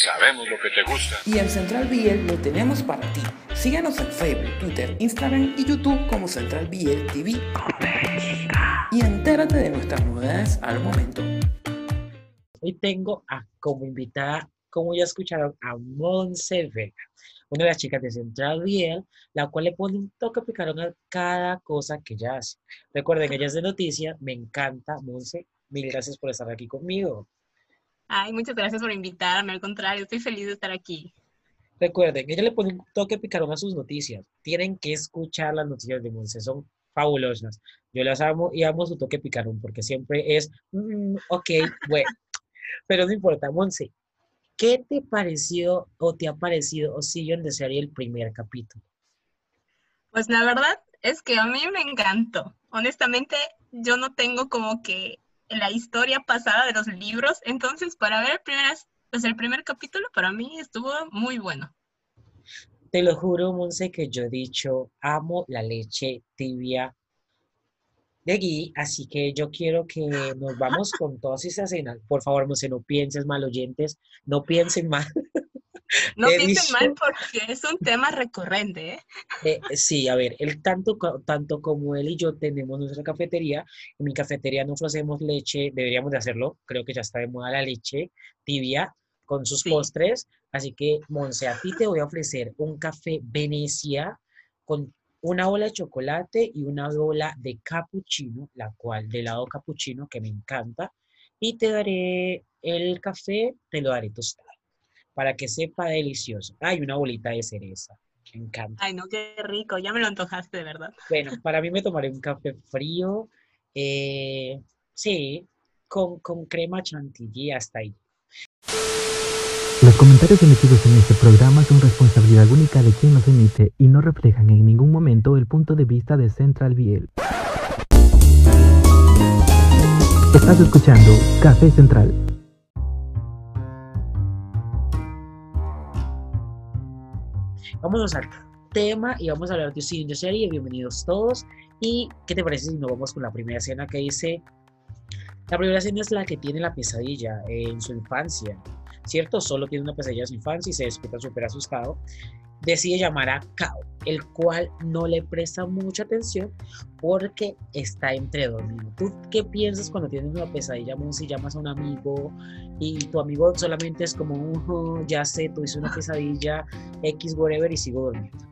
Sabemos lo que te gusta. Y en Central BL lo tenemos para ti. Síguenos en Facebook, Twitter, Instagram y YouTube como Central BL TV. Y entérate de nuestras novedades al momento. Hoy tengo a, como invitada, como ya escucharon, a Monse Vega, una de las chicas de Central BL, la cual le pone un toque picarón a cada cosa que ella hace. Recuerden, ella es de noticias, me encanta, Monse, mil gracias por estar aquí conmigo. Ay, muchas gracias por invitarme, al contrario, estoy feliz de estar aquí. Recuerden, ella le pone un toque picarón a sus noticias. Tienen que escuchar las noticias de Monse, son fabulosas. Yo las amo y amo su toque picarón porque siempre es, mm, ok, bueno. Pero no importa, Monse, ¿qué te pareció o te ha parecido o si yo desearía el primer capítulo? Pues la verdad es que a mí me encantó. Honestamente, yo no tengo como que la historia pasada de los libros, entonces para ver el primer, pues, el primer capítulo para mí estuvo muy bueno. Te lo juro, Monse, que yo he dicho, amo la leche tibia de aquí, así que yo quiero que nos vamos con todas esas escenas. Por favor, Monse, no pienses mal, oyentes, no piensen mal. No piensen mal porque es un tema recurrente. ¿eh? ¿eh? sí, a ver, él tanto, tanto como él y yo tenemos nuestra cafetería. En mi cafetería no ofrecemos leche, deberíamos de hacerlo. Creo que ya está de moda la leche tibia con sus postres. Así que, Monse, a ti te voy a ofrecer un café Venecia con una bola de chocolate y una bola de cappuccino, la cual de lado cappuccino que me encanta. Y te daré el café, te lo daré tostado para que sepa delicioso. Hay una bolita de cereza. Me encanta. Ay, no, qué rico. Ya me lo antojaste, de verdad. Bueno, para mí me tomaré un café frío. Eh, sí, con, con crema chantilly hasta ahí. Los comentarios emitidos en este programa son responsabilidad única de quien los emite y no reflejan en ningún momento el punto de vista de Central Biel. Estás escuchando Café Central. Vamos al tema y vamos a hablar de de serie. Bienvenidos todos. ¿Y qué te parece si nos vamos con la primera escena que dice? La primera escena es la que tiene la pesadilla en su infancia, ¿cierto? Solo tiene una pesadilla en su infancia y se despierta súper asustado. Decide llamar a Kao, el cual no le presta mucha atención porque está entre dormido. ¿Tú qué piensas cuando tienes una pesadilla, si llamas a un amigo y tu amigo solamente es como, uh, ya sé, hice una pesadilla, X, whatever, y sigo durmiendo?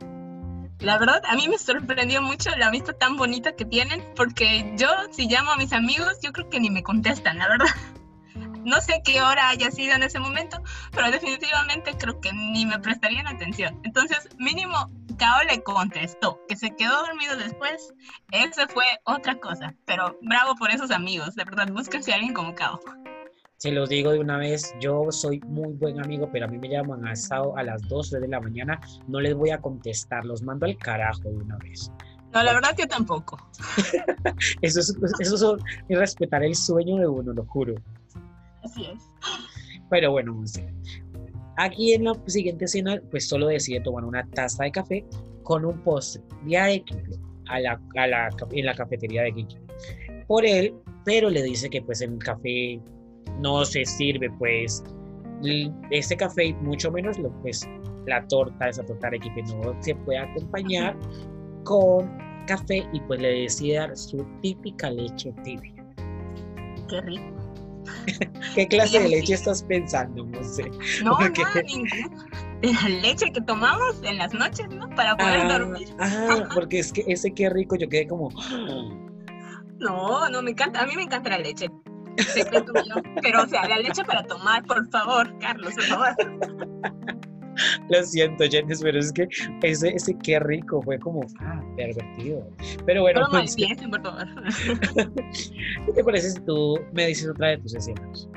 La verdad, a mí me sorprendió mucho la vista tan bonita que tienen, porque yo, si llamo a mis amigos, yo creo que ni me contestan, la verdad. No sé qué hora haya sido en ese momento, pero definitivamente creo que ni me prestarían atención. Entonces, mínimo, Kao le contestó, que se quedó dormido después. Eso fue otra cosa, pero bravo por esos amigos, de verdad, búsquense a alguien como Kao. Se los digo de una vez, yo soy muy buen amigo, pero a mí me llaman a, a las 2 de la mañana, no les voy a contestar, los mando al carajo de una vez. No, la verdad que tampoco. eso, es, eso es respetar el sueño de uno, lo juro. Así es. Pero bueno, aquí en la siguiente escena, pues solo decide tomar una taza de café con un postre de equipo a la, a la, en la cafetería de Kiki. Por él, pero le dice que pues el café no se sirve pues este café, mucho menos lo, pues, la torta, esa torta de equipo no se puede acompañar con café y pues le decide dar su típica leche tibia. Qué rico. ¿Qué clase de leche estás pensando, no sé? No, ninguna. La leche que tomamos en las noches, ¿no? Para poder ah, dormir. Ah, porque es que ese qué rico, yo quedé como... No, no, me encanta, a mí me encanta la leche. Pero, o sea, la leche para tomar, por favor, Carlos, por favor. Lo siento, Jenny, pero es que ese, ese qué rico fue como ah, pervertido. Pero bueno. No pues, por favor. ¿Qué te parece si tú me dices otra de tus escenas?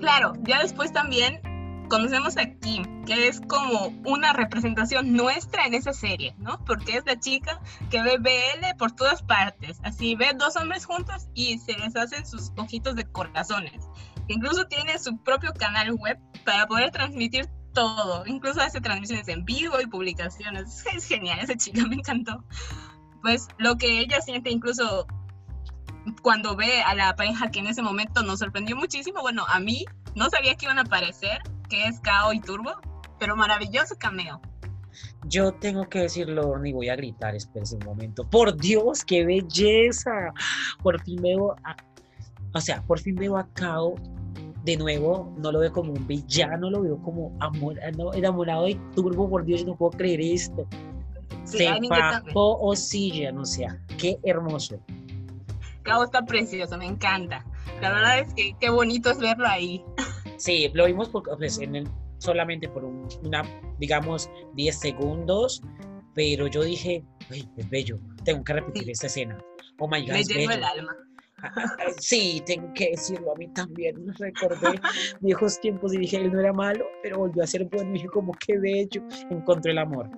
Claro, ya después también conocemos a Kim, que es como una representación nuestra en esa serie, ¿no? Porque es la chica que ve BL por todas partes. Así ve dos hombres juntos y se les hacen sus ojitos de corazones. Incluso tiene su propio canal web para poder transmitir todo, incluso hace transmisiones en vivo y publicaciones. Es genial, esa chica me encantó. Pues lo que ella siente incluso cuando ve a la pareja que en ese momento nos sorprendió muchísimo, bueno, a mí no sabía que iban a aparecer, que es Kao y Turbo, pero maravilloso cameo. Yo tengo que decirlo, ni voy a gritar, espérese un momento. Por Dios, qué belleza. Por fin veo a, o sea, por fin veo a Kao de nuevo, no lo veo como un villano, lo veo como amor, no, enamorado de Turbo, por Dios, no puedo creer esto. Sí, Se bajó Oxygen, o sea, qué hermoso. Kao está precioso, me encanta. La verdad es que qué bonito es verlo ahí. Sí, lo vimos por- pues, en el- solamente por un- una, digamos, 10 segundos, pero yo dije, "Ay, es bello, tengo que repetir Sí. esta escena. Oh my God, Me es llegó el bello. alma. Sí, tengo que decirlo, a mí también me recordé viejos tiempos y dije, él no era malo, pero volvió a ser bueno y dije, como qué bello, encontró el amor,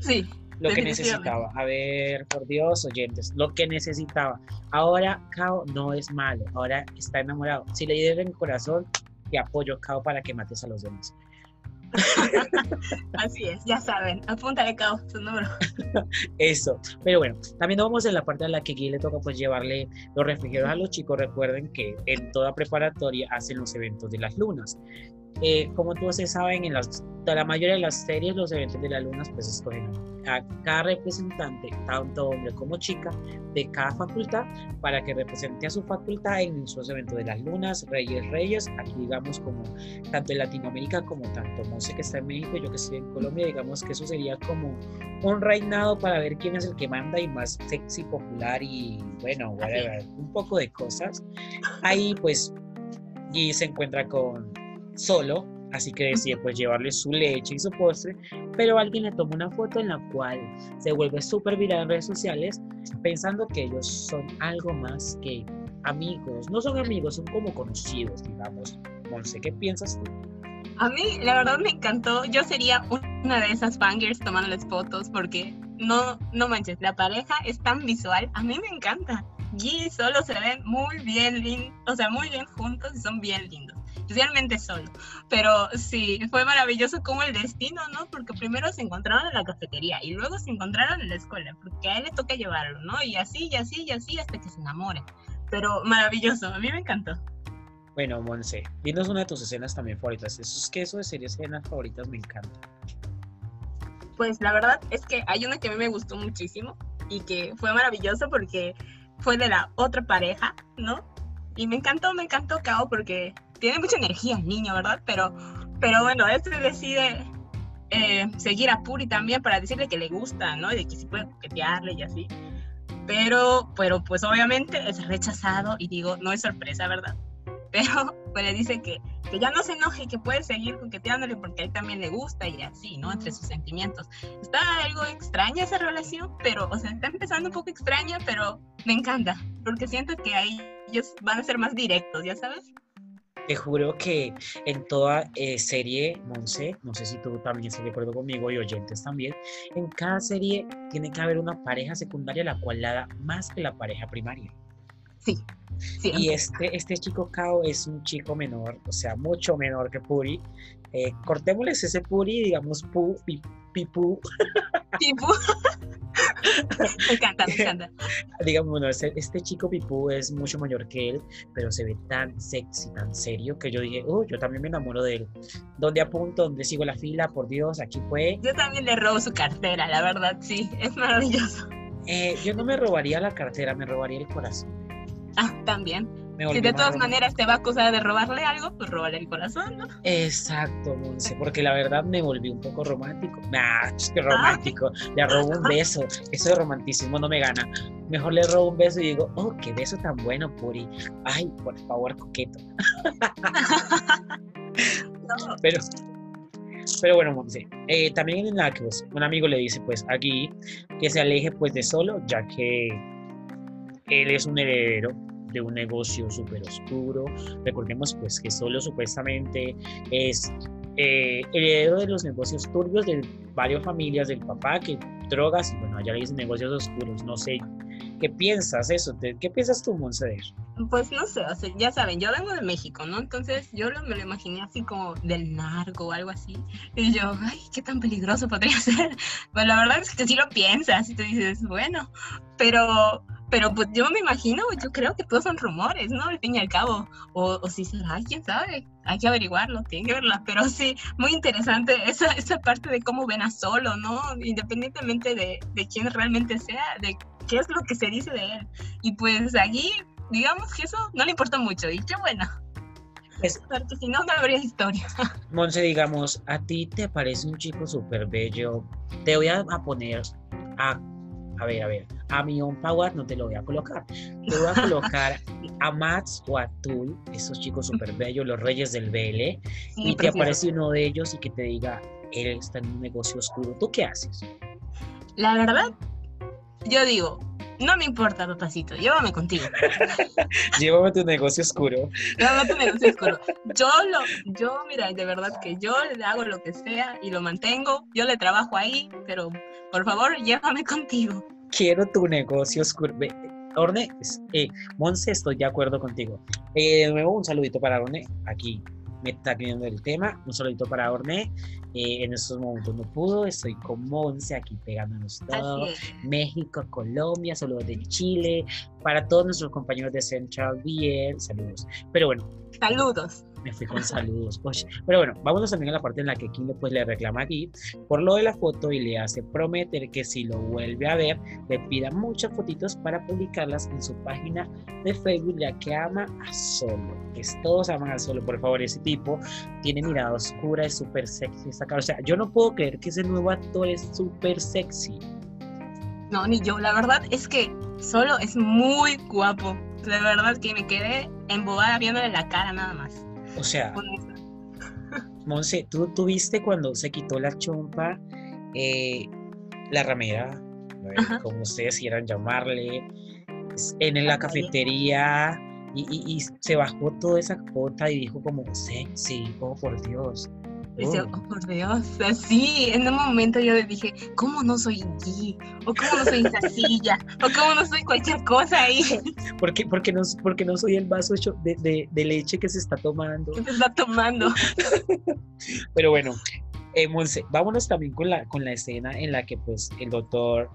Sí, lo que necesitaba. A ver, por Dios, oyentes, lo que necesitaba. Ahora Kao no es malo, ahora está enamorado. Si le dieron el corazón, te apoyo, Kao, para que mates a los demás. así es, ya saben. Apúntale Kao, su número. Eso. Pero bueno, también vamos en la parte en la que aquí le toca pues llevarle los refrigerios a los chicos. Recuerden que en toda preparatoria hacen los eventos de las lunas. Eh, como todos se saben, en la mayoría de las series los eventos de las lunas pues escogen a cada representante, tanto hombre como chica, de cada facultad para que represente a su facultad en esos eventos de las lunas, Reyes Reyes, aquí digamos como tanto en Latinoamérica como tanto Monse que está en México yo que estoy en Colombia, digamos que eso sería como un reinado para ver quién es el que manda y más sexy, popular y bueno, whatever, un poco de cosas. Ahí pues y se encuentra con solo, así que decide pues llevarle su leche y su postre, pero alguien le toma una foto en la cual se vuelve súper viral en redes sociales pensando que ellos son algo más que amigos, no son amigos, son como conocidos, digamos. Monse, ¿qué piensas tú? A mí, la verdad, me encantó. Yo sería una de esas fangirls tomándoles fotos porque no, no manches, la pareja es tan visual. A mí me encanta. Y solo se ven muy bien o sea, muy bien juntos y son bien lindos. Especialmente solo. Pero sí, fue maravilloso como el destino, ¿no? Porque primero se encontraron en la cafetería y luego se encontraron en la escuela, porque a él le toca llevarlo, ¿no? Y así, y así, y así hasta que se enamoren. Pero maravilloso, a mí me encantó. Bueno, Monse, dinos una de tus escenas también favoritas. Eso es que eso de series escenas favoritas me encanta. Pues la verdad es que hay una que a mí me gustó muchísimo y que fue maravilloso porque fue de la otra pareja, ¿no? Y me encantó, me encantó Kao porque tiene mucha energía el niño, ¿verdad? Pero, pero bueno, este decide eh, seguir a Puri también para decirle que le gusta, ¿no? Y de que sí puede coquetearle y así. Pero, pero pues obviamente es rechazado y digo, no es sorpresa, ¿verdad? Pero pues le dice que, que ya no se enoje, que puede seguir coqueteándole porque a él también le gusta y así, ¿no? Entre sus sentimientos. Está algo extraña esa relación, pero, o sea, está empezando un poco extraña, pero me encanta, porque siento que ahí ellos van a ser más directos, ¿ya sabes? Te juro que en toda eh, serie, Monse, no sé si tú también estás de acuerdo conmigo y oyentes también, en cada serie tiene que haber una pareja secundaria la cual la da más que la pareja primaria. Sí, sí. Y este, este chico Kao es un chico menor, o sea, mucho menor que Puri. Eh, cortémosles ese Puri, digamos, Pu, pi, Pipu, Tipo. me encanta, me encanta. digamos, bueno, este, este chico Pipu es mucho mayor que él, pero se ve tan sexy, tan serio, que yo dije, oh, yo también me enamoro de él. ¿Dónde apunto? ¿Dónde sigo la fila? Por Dios, aquí fue. Yo también le robo su cartera, la verdad, sí, es maravilloso. Eh, yo no me robaría la cartera, me robaría el corazón. Ah, también. Me Si de todas maneras te va a acusar de robarle algo, pues robarle el corazón, ¿no? Exacto, Monse, porque la verdad me volví un poco romántico. Nah, qué romántico. Le robo un beso. Eso de romanticismo no me gana. Mejor le robo un beso y digo, oh, qué beso tan bueno, Puri. Ay, por favor, coqueto. No, Pero, pero bueno, Monse, eh, también en la que pues, un amigo le dice pues aquí que se aleje pues de solo, ya que él es un heredero de un negocio súper oscuro. Recordemos pues que solo supuestamente es eh, heredero de los negocios turbios de varias familias del papá, que drogas y bueno, allá le dicen negocios oscuros, no sé. ¿Qué piensas eso? ¿Te- ¿Qué piensas tú, Monse? Pues no sé, o sea, ya saben, yo vengo de México, ¿no? Entonces yo lo- me lo imaginé así como del narco o algo así. Y yo, ay, qué tan peligroso podría ser. Pues la verdad es que sí lo piensas y tú dices, bueno, pero, Pero pues yo me imagino, yo creo que todos son rumores, ¿no? Al fin y al cabo. O, o si será, quién sabe. Hay que averiguarlo, tiene que verla. Pero sí, muy interesante esa, esa parte de cómo ven a Solo, ¿no? Independientemente de, de quién realmente sea, de qué es lo que se dice de él. Y pues aquí, digamos que eso no le importa mucho. Y qué bueno. Es- Porque si no, no habría historia. Monse, digamos, a ti te parece un chico súper bello. Te voy a, a poner a. A ver, a ver. A mi on Power no te lo voy a colocar. Te voy a colocar a Max o a Tul, esos chicos súper bellos, los reyes del BL. Sí, y te aparece uno de ellos y que te diga, él está en un negocio oscuro. ¿Tú qué haces? La verdad, yo digo, no me importa, papacito, llévame contigo. Llévame tu negocio oscuro. Llévame tu negocio oscuro. Yo lo, yo, mira, de verdad que yo le hago lo que sea y lo mantengo, yo le trabajo ahí, pero por favor, llévame contigo. Quiero tu negocio oscuro. Orne, eh, Monse, estoy de acuerdo contigo. Eh, de nuevo, un saludito para Orne. Aquí me está pidiendo el tema. Un saludito para Orne. Eh, en estos momentos no pudo. Estoy con Monse aquí pegándonos todo. México, Colombia, saludos de Chile. Para todos nuestros compañeros de Central BL, saludos. Pero bueno, Saludos. Me fui con saludos. Oye, Pero bueno, vámonos también a la parte en la que Kim pues, le reclama aquí por lo de la foto y le hace prometer que si lo vuelve a ver, le pida muchas fotitos para publicarlas en su página de Facebook, ya que ama a Solo. Que todos aman a Solo, por favor. Ese tipo tiene mirada oscura, es súper sexy. O sea, yo no puedo creer que ese nuevo actor es súper sexy. No, ni yo, la verdad es que solo es muy guapo. De verdad que me quedé embobada viéndole la cara nada más. O sea. Monse, ¿tú, tú viste cuando se quitó la chompa, eh, la ramera, Ajá. como ustedes quieran llamarle, en la cafetería y, y- y se bajó toda esa cota y dijo como, sexy, oh por Dios. Dice, oh". por Dios, así, en un momento yo le dije, ¿cómo no soy G? ¿O cómo no soy esa silla? ¿O cómo no soy cualquier cosa ahí ¿Por qué, porque no, porque no soy el vaso hecho de, de- de leche que se está tomando? que se está tomando? Pero bueno, eh, Monse, vámonos también con la, con la escena en la que pues el doctor,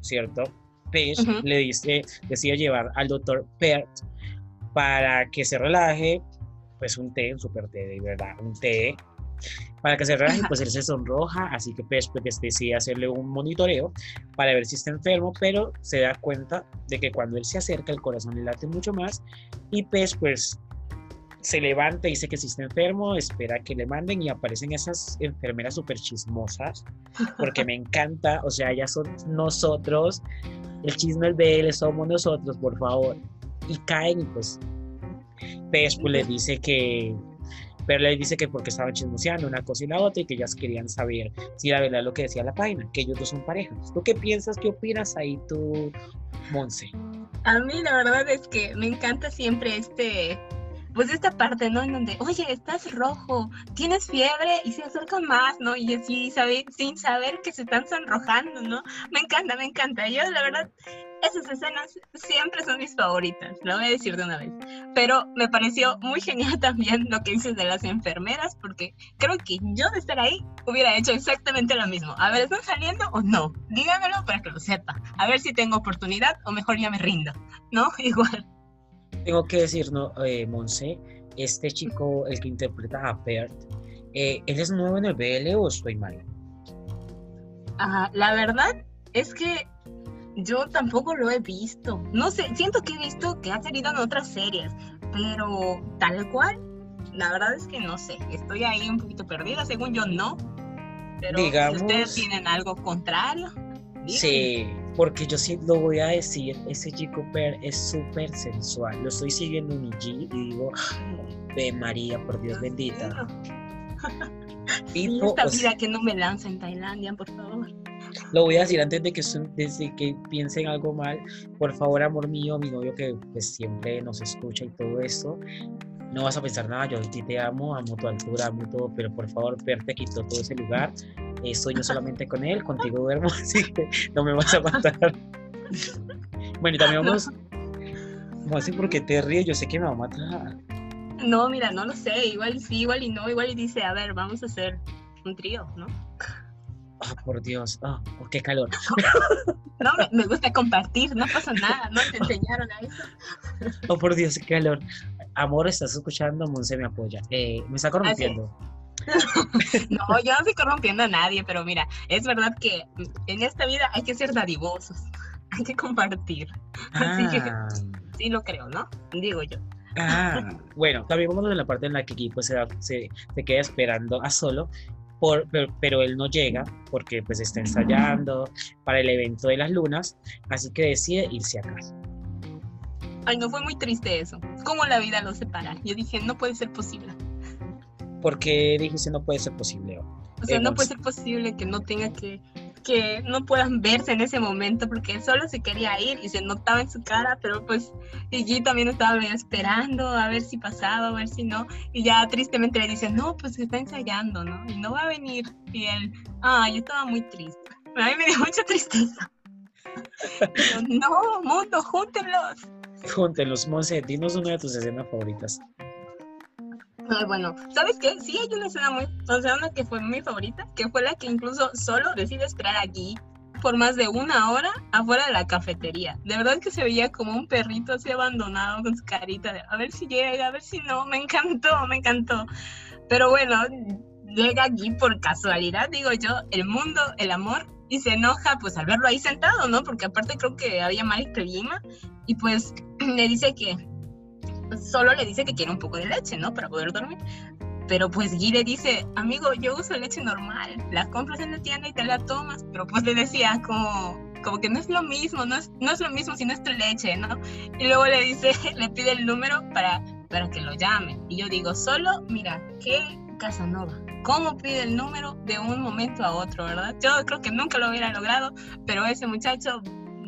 ¿cierto? Page le dice, decide llevar al doctor Pert para que se relaje, pues un té, un super té, de verdad, un té, para que se relaje, pues él se sonroja, así que Page pues, decide hacerle un monitoreo para ver si está enfermo, pero se da cuenta de que cuando él se acerca el corazón le late mucho más y Page pues se levanta y dice que si está enfermo, espera que le manden y aparecen esas enfermeras súper chismosas, porque me encanta, o sea, ellas son nosotros, el chisme del BL somos nosotros, por favor, y caen y pues Pez pues les dice que, pero les dice que porque estaban chismoseando una cosa y la otra y que ellas querían saber si era verdad lo que decía la página, que ellos dos son parejas. ¿Tú qué piensas, qué opinas ahí tú, Monse? A mí la verdad es que me encanta siempre este, pues esta parte, ¿no? En donde, oye, estás rojo, tienes fiebre y se acercan más, ¿no? Y así, sabe, sin saber que se están sonrojando, ¿no? Me encanta, me encanta. Yo la verdad, esas escenas siempre son mis favoritas, lo voy a decir de una vez. Pero me pareció muy genial también lo que dices de las enfermeras, porque creo que yo de estar ahí hubiera hecho exactamente lo mismo. A ver, ¿están saliendo o no? Díganmelo para que lo sepa. A ver si tengo oportunidad o mejor ya me rindo, ¿no? Igual. Tengo que decir, no, eh, Monse, este chico, el que interpreta a Bert, eh, ¿él es nuevo en el BL o estoy mal? Ajá, la verdad es que yo tampoco lo he visto. No sé, siento que he visto que ha salido en otras series, pero tal cual, la verdad es que no sé. Estoy ahí un poquito perdida, según yo no. Pero Digamos- si ustedes tienen algo contrario, díganme. Sí, porque yo sí lo voy a decir, ese chico Bert es súper sensual. Lo estoy siguiendo en IG y digo, ve María, por Dios bendita. Tipo, esta o vida que no me lanza en Tailandia, por favor. Lo voy a decir antes de que, desde que piensen algo mal. Por favor, amor mío, mi novio que pues, siempre nos escucha y todo eso. No vas a pensar nada, yo a ti te amo, amo tu altura, amo todo, pero por favor, Per te quitó todo ese lugar. Eh, sueño solamente con él, contigo duermo, así que no me vas a matar. Bueno, y también vamos. ¿Cómo así? ¿Por qué te ríes? Yo sé que me va a matar. No, mira, no lo sé. Igual sí, igual y no. Igual y dice, a ver, vamos a hacer un trío, ¿no? Oh, por Dios, oh, oh, qué calor. No, me, me gusta compartir, no pasa nada, no te enseñaron a eso. Oh, por Dios, qué calor. Amor, estás escuchando, Monse me apoya. Eh, me está corrompiendo. No, yo no estoy corrompiendo a nadie, pero mira, es verdad que en esta vida hay que ser dadivosos, hay que compartir. Así que Ah, sí lo creo, ¿no? Digo yo. ah. Bueno, también vamos en la parte en la que pues, se, se, se queda esperando a solo, por, pero, pero él no llega porque pues está ensayando para el evento de las lunas, así que decide irse a casa. Ay, no fue muy triste eso. Cómo la vida los separa. Yo dije, no puede ser posible. Porque dijiste no puede ser posible. O sea, no Hemos- puede ser posible que no tenga que, que no puedan verse en ese momento porque él solo se quería ir y se notaba en su cara, pero pues Iggy también estaba medio esperando a ver si pasaba, a ver si no, y ya tristemente le dice, no, pues está ensayando, ¿no? Y no va a venir. Y él, ah, yo estaba muy triste. A mí me dio mucha tristeza. Y yo, no, mundo, júntenlos. Júntenlos, Monse, dinos una de tus escenas favoritas. Ay, bueno, ¿sabes qué? Sí hay una escena muy, o sea, una que fue mi favorita, que fue la que incluso solo decide esperar aquí por más de una hora afuera de la cafetería. De verdad que se veía como un perrito así abandonado con su carita de a ver si llega, a ver si no. Me encantó, me encantó. Pero bueno, llega aquí por casualidad, digo yo, el mundo, el amor, y se enoja pues al verlo ahí sentado, ¿no? Porque aparte creo que había mal clima y pues le dice que solo le dice que quiere un poco de leche, ¿no? Para poder dormir. Pero pues Guy le dice, amigo, yo uso leche normal, la compras en la tienda y te la tomas. Pero pues le decía como, como que no es lo mismo, no es, no es lo mismo si no es tu leche, ¿no? Y luego le dice, le pide el número para, para que lo llame. Y yo digo, solo, mira, qué Casanova. ¿Cómo pide el número de un momento a otro, verdad? Yo creo que nunca lo hubiera logrado, pero ese muchacho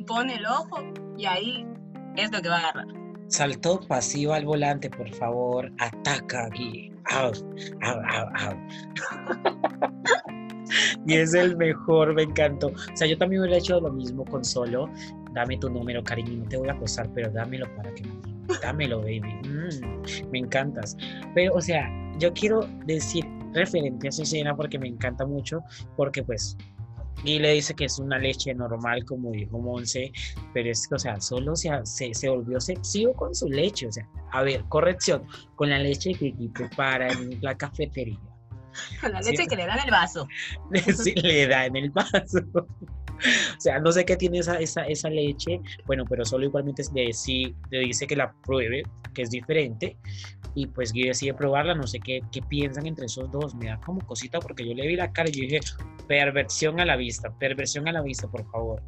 pone el ojo y ahí es lo que va a agarrar. Saltó pasiva al volante, por favor. Ataca aquí. Au, au, au, au. y es el mejor, me encantó. O sea, yo también hubiera hecho lo mismo con solo. Dame tu número, cariño, no te voy a acosar, pero dámelo para que me... Dámelo, baby. Mm, me encantas. Pero, o sea, yo quiero decir referente a esa escena porque me encanta mucho, porque pues y le dice que es una leche normal, como dijo Monse, pero es que, o sea, solo se, se, se volvió sexivo con su leche. O sea, a ver, corrección, con la leche que Gui prepara en la cafetería. Con la Sí. leche que le dan el vaso. Sí, le da en el vaso. O sea, no sé qué tiene esa, esa, esa leche, bueno, pero solo igualmente le, sí, le dice que la pruebe, que es diferente, y pues Guy decide probarla, no sé qué, qué piensan entre esos dos, me da como cosita porque yo le vi la cara y yo dije, perversión a la vista, perversión a la vista, por favor.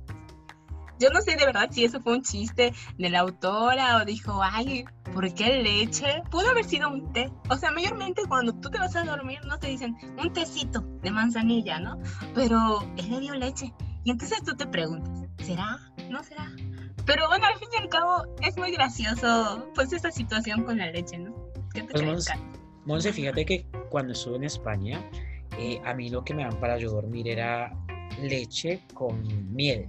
Yo no sé de verdad si eso fue un chiste de la autora o dijo, ay, ¿por qué leche? Pudo haber sido un té. O sea, mayormente cuando tú te vas a dormir no te dicen un tecito de manzanilla, ¿no? Pero él le dio leche. Y entonces tú te preguntas, ¿será? ¿No será? Pero bueno, al fin y al cabo es muy gracioso pues esta situación con la leche, ¿no? ¿Qué te Pues, Monse, fíjate que cuando estuve en España, eh, a mí lo que me dan para yo dormir era leche con miel.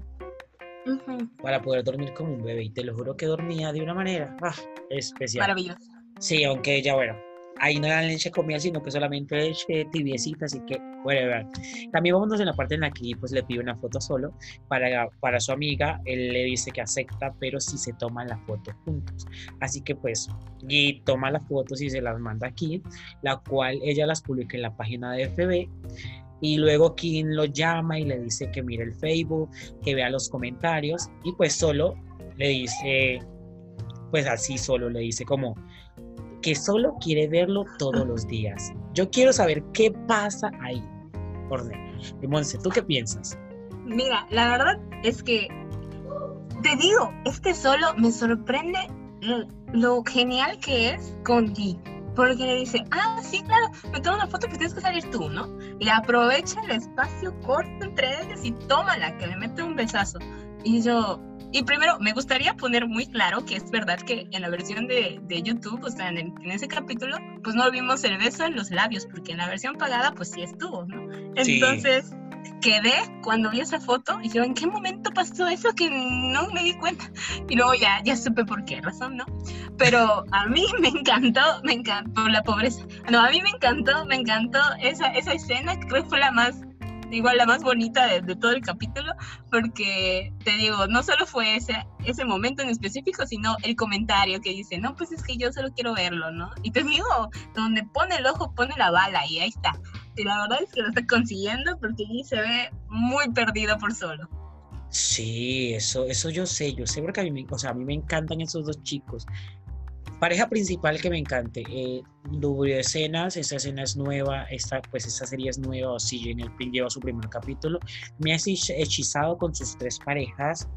Para poder dormir como un bebé. Y te lo juro que dormía de una manera ah, especial. Maravilloso. Sí, aunque ya bueno, ahí no era leche con miel, sino que solamente leche tibiecita, así que whatever. También vámonos en la parte en la que pues le pide una foto solo para, para su amiga, él le dice que acepta, pero si se toman la foto juntos. Así que pues Guy toma las fotos y se las manda aquí, la cual ella las publica en la página de FB. Y luego Kim lo llama y le dice que mire el Facebook, que vea los comentarios y pues solo le dice, pues así solo le dice como que solo quiere verlo todos los días. Yo quiero saber qué pasa ahí. Orne. Monse, ¿tú qué piensas? Mira, la verdad es que te digo, este solo me sorprende lo, genial que es con Guy. Porque le dice, ah, sí, claro, me tomo una foto, pues tienes que salir tú, ¿no? Y aprovecha el espacio corto entre ellos y tómala, que le mete un besazo. Y yo, y primero, me gustaría poner muy claro que es verdad que en la versión de, de YouTube, o sea, en, el- en ese capítulo, pues no vimos el beso en los labios, porque en la versión pagada, pues sí estuvo, ¿no? Sí. Quedé cuando vi esa foto y yo, ¿en qué momento pasó eso que no me di cuenta? Y luego ya, ya supe por qué razón, ¿no? Pero a mí me encantó, me encantó la pobreza. No, a mí me encantó, me encantó esa, esa escena, creo que fue la más igual la más bonita de, de, todo el capítulo, porque te digo, no solo fue ese, ese momento en específico, sino el comentario que dice, no, pues es que yo solo quiero verlo, ¿no? Y te digo, donde pone el ojo, pone la bala y ahí está. Y la verdad es que lo está consiguiendo porque allí se ve muy perdido por solo. Sí, eso, eso yo sé, yo sé porque a mí, me, o sea, a mí me encantan esos dos chicos. Pareja principal que me encante, eh, de escenas, esta escena es nueva, esta, pues esta serie es nueva, o si Jane Pink lleva su primer capítulo, me ha hechizado con sus tres parejas,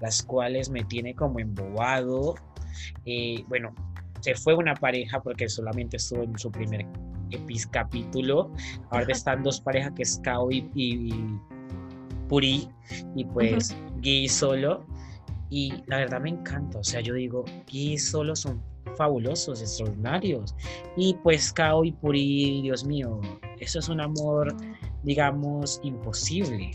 las cuales me tiene como embobado. Eh, bueno, se fue una pareja porque solamente estuvo en su primer capítulo, ahora están dos parejas que es Kao y, y, Puri, y pues Gui solo. Y la verdad me encanta, o sea, yo digo, Gui solo son fabulosos, extraordinarios. Y pues Kao y Puri, Dios mío, eso es un amor, digamos, imposible,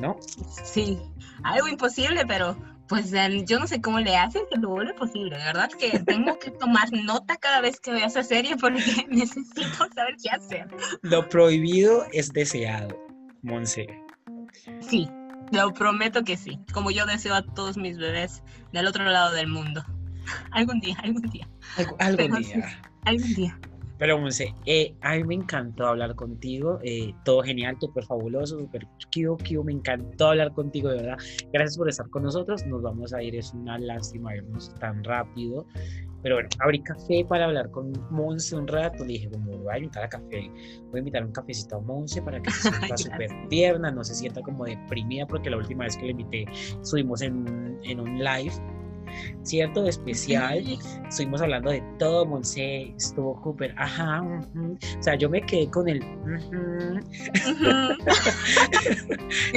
¿no? Sí, algo imposible, pero pues yo no sé cómo le haces que lo vuelve posible, de verdad que tengo que tomar nota cada vez que vea esa serie porque necesito saber qué hacer. Lo prohibido es deseado, Monse. Sí, lo prometo que sí, como yo deseo a todos mis bebés del otro lado del mundo. Algún día, algún día. algún día. algún día. Pero, Monse, eh, a mí me encantó hablar contigo. Eh, todo genial, súper fabuloso, súper cute, Me encantó hablar contigo, de verdad. Gracias por estar con nosotros. Nos vamos a ir. Es una lástima irnos tan rápido. Pero bueno, abrí café para hablar con Monse un rato. dije, como voy a invitar a café, voy a invitar un cafecito a Monse para que se sienta súper tierna, no se sienta como deprimida, porque la última vez que le invité subimos en, en un live ¿cierto? Especial. Estuvimos hablando de todo, Monse, estuvo Cooper, ajá, o sea, yo me quedé con el...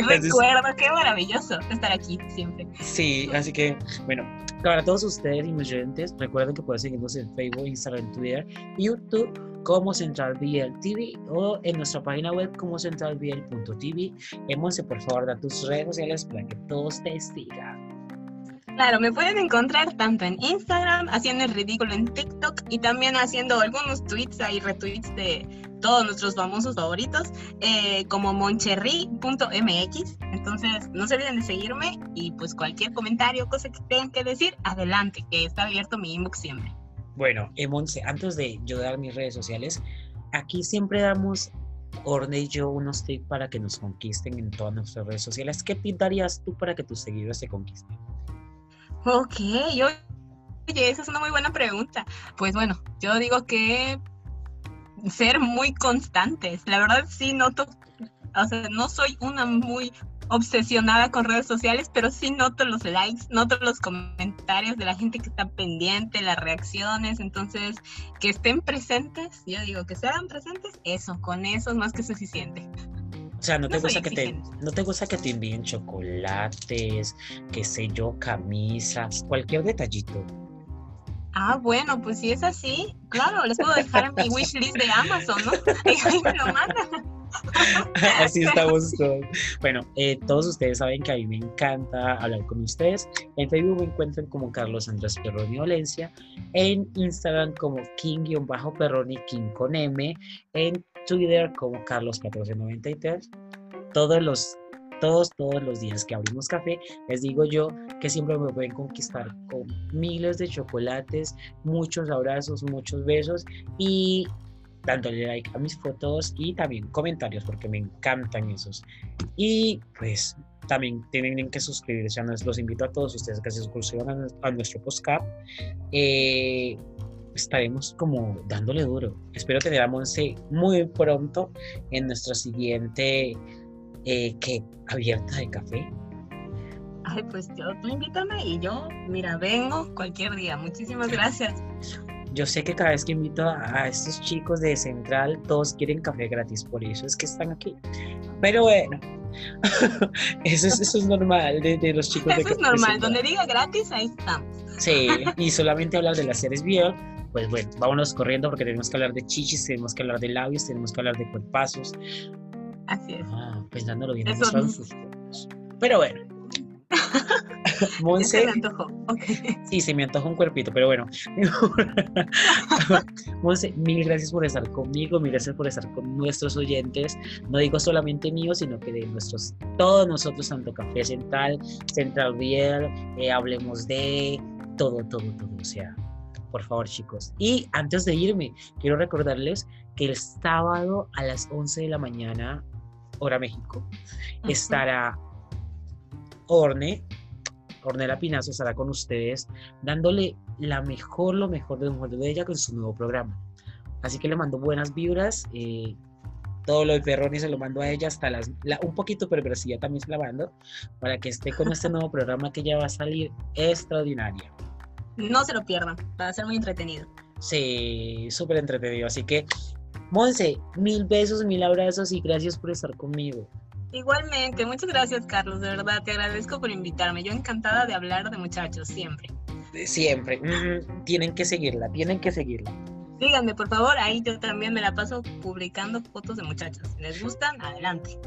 recuerdo, qué maravilloso estar aquí siempre. Sí, así que, bueno, para todos ustedes y mis oyentes, recuerden que pueden seguirnos en Facebook, Instagram, Twitter, YouTube como Central TV o en nuestra página web como centralbl.tv. Monse, por favor, da tus redes sociales para que todos te sigan. Claro, me pueden encontrar tanto en Instagram, haciendo el ridículo en TikTok y también haciendo algunos tweets y retweets de todos nuestros famosos favoritos, eh, como moncherry.mx. Entonces, no se olviden de seguirme y pues cualquier comentario, cosa que tengan que decir, adelante, que está abierto mi inbox siempre. Bueno, eh, antes de yo dar mis redes sociales, aquí siempre damos Orne y yo unos tips para que nos conquisten en todas nuestras redes sociales. ¿Qué tip darías tú para que tus seguidores se conquisten? Ok, oye, esa es una muy buena pregunta. Pues bueno, yo digo que ser muy constantes. La verdad sí noto, o sea, no soy una muy obsesionada con redes sociales, pero sí noto los likes, noto los comentarios de la gente que está pendiente, las reacciones, entonces que estén presentes, yo digo que sean presentes, eso, con eso es más que suficiente. O sea, no te gusta que te, no te gusta que te envíen chocolates, qué sé yo, camisas, cualquier detallito. Ah, bueno, pues si es así, claro, les puedo dejar en mi wishlist de Amazon, ¿no? ahí me lo mandan. Así estamos todos. Bueno, eh, todos ustedes saben que a mí me encanta hablar con ustedes. En Facebook me encuentran como Carlos Andrés Perroni Olencia. En Instagram como King-Perroni King con M. En Twitter como Carlos1493. Todos los, todos, todos los días que abrimos café, les digo yo que siempre me pueden conquistar con miles de chocolates, muchos abrazos, muchos besos y dándole like a mis fotos y también comentarios porque me encantan esos. Y pues también tienen que suscribirse a los invito a todos ustedes que se suscriban a, nuestro podcast. Eh, estaremos como dándole duro. Espero tener a Monse muy pronto en nuestra siguiente eh, que abierta de café. Ay, pues yo, tú invítame y yo, mira, vengo cualquier día. Muchísimas gracias. Yo sé que cada vez que invito a, estos chicos de Central, todos quieren café gratis, por eso es que están aquí. Pero bueno, eso, es, eso es normal de, los chicos eso es normal, donde diga gratis, ahí estamos. Sí, y solamente hablar de las series bien pues bueno, vámonos corriendo porque tenemos que hablar de chichis, tenemos que hablar de labios, tenemos que hablar de cuerpazos. Así es. Ah, pues dándolo bien Eso sus Pero bueno. Monse, se antojó. Sí, se me antoja un cuerpito, pero bueno. Monse, mil gracias por estar conmigo, mil gracias por estar con nuestros oyentes. No digo solamente míos, sino que de nuestros, todos nosotros, tanto Café Central, Central Real, eh, Hablemos de, todo, todo, todo. O sea, por favor, chicos. Y antes de irme, quiero recordarles que el sábado a las 11 de la mañana, hora México, estará Orne, Ornella Pinazo estará con ustedes dándole la mejor, lo mejor de lo mejor de ella con su nuevo programa. Así que le mando buenas vibras. eh, todo lo de Perroni se lo mando a ella hasta las, la- un poquito, pero, pero sí, ya también se la mando para que esté con este nuevo programa que ya va a salir extraordinaria. No se lo pierdan, va a ser muy entretenido. Sí, súper entretenido. Así que, Monse, mil besos, mil abrazos y gracias por estar conmigo. Igualmente, muchas gracias Carlos, de verdad, te agradezco por invitarme. Yo encantada de hablar de muchachos, siempre. Siempre. mm, tienen que seguirla, tienen que seguirla. Síganme, por favor, ahí yo también me la paso publicando fotos de muchachos. Si les gustan, adelante.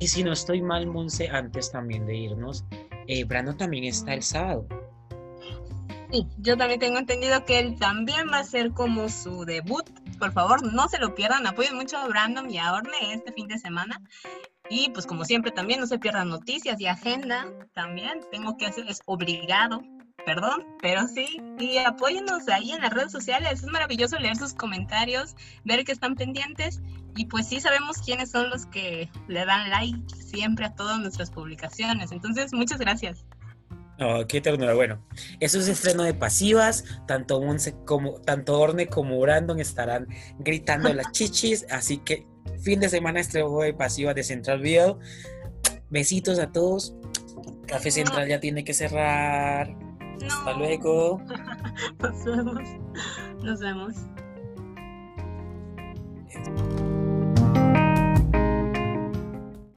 Y si no estoy mal, Monse, antes también de irnos, eh, Brandon también está el sábado. Sí, yo también tengo entendido que él también va a ser como su debut. Por favor, no se lo pierdan, apoyen mucho a Brandon y a Orne este fin de semana. Y pues como siempre también no se pierdan noticias y agenda también. Tengo que hacer, es obligado, perdón, pero sí. Y apóyennos ahí en las redes sociales. Es maravilloso leer sus comentarios, ver que están pendientes. Y pues sí sabemos quiénes son los que le dan like siempre a todas nuestras publicaciones. Entonces, muchas gracias. Oh, qué ternura. Bueno, eso es estreno de pasivas. Tanto Monse como, tanto Orne como Brandon estarán gritando las chichis. Así que fin de semana estrenó de Pasiva de Centralville. Besitos a todos. Café Central ya tiene que cerrar. Hasta luego. Nos vemos. Nos vemos. Eh.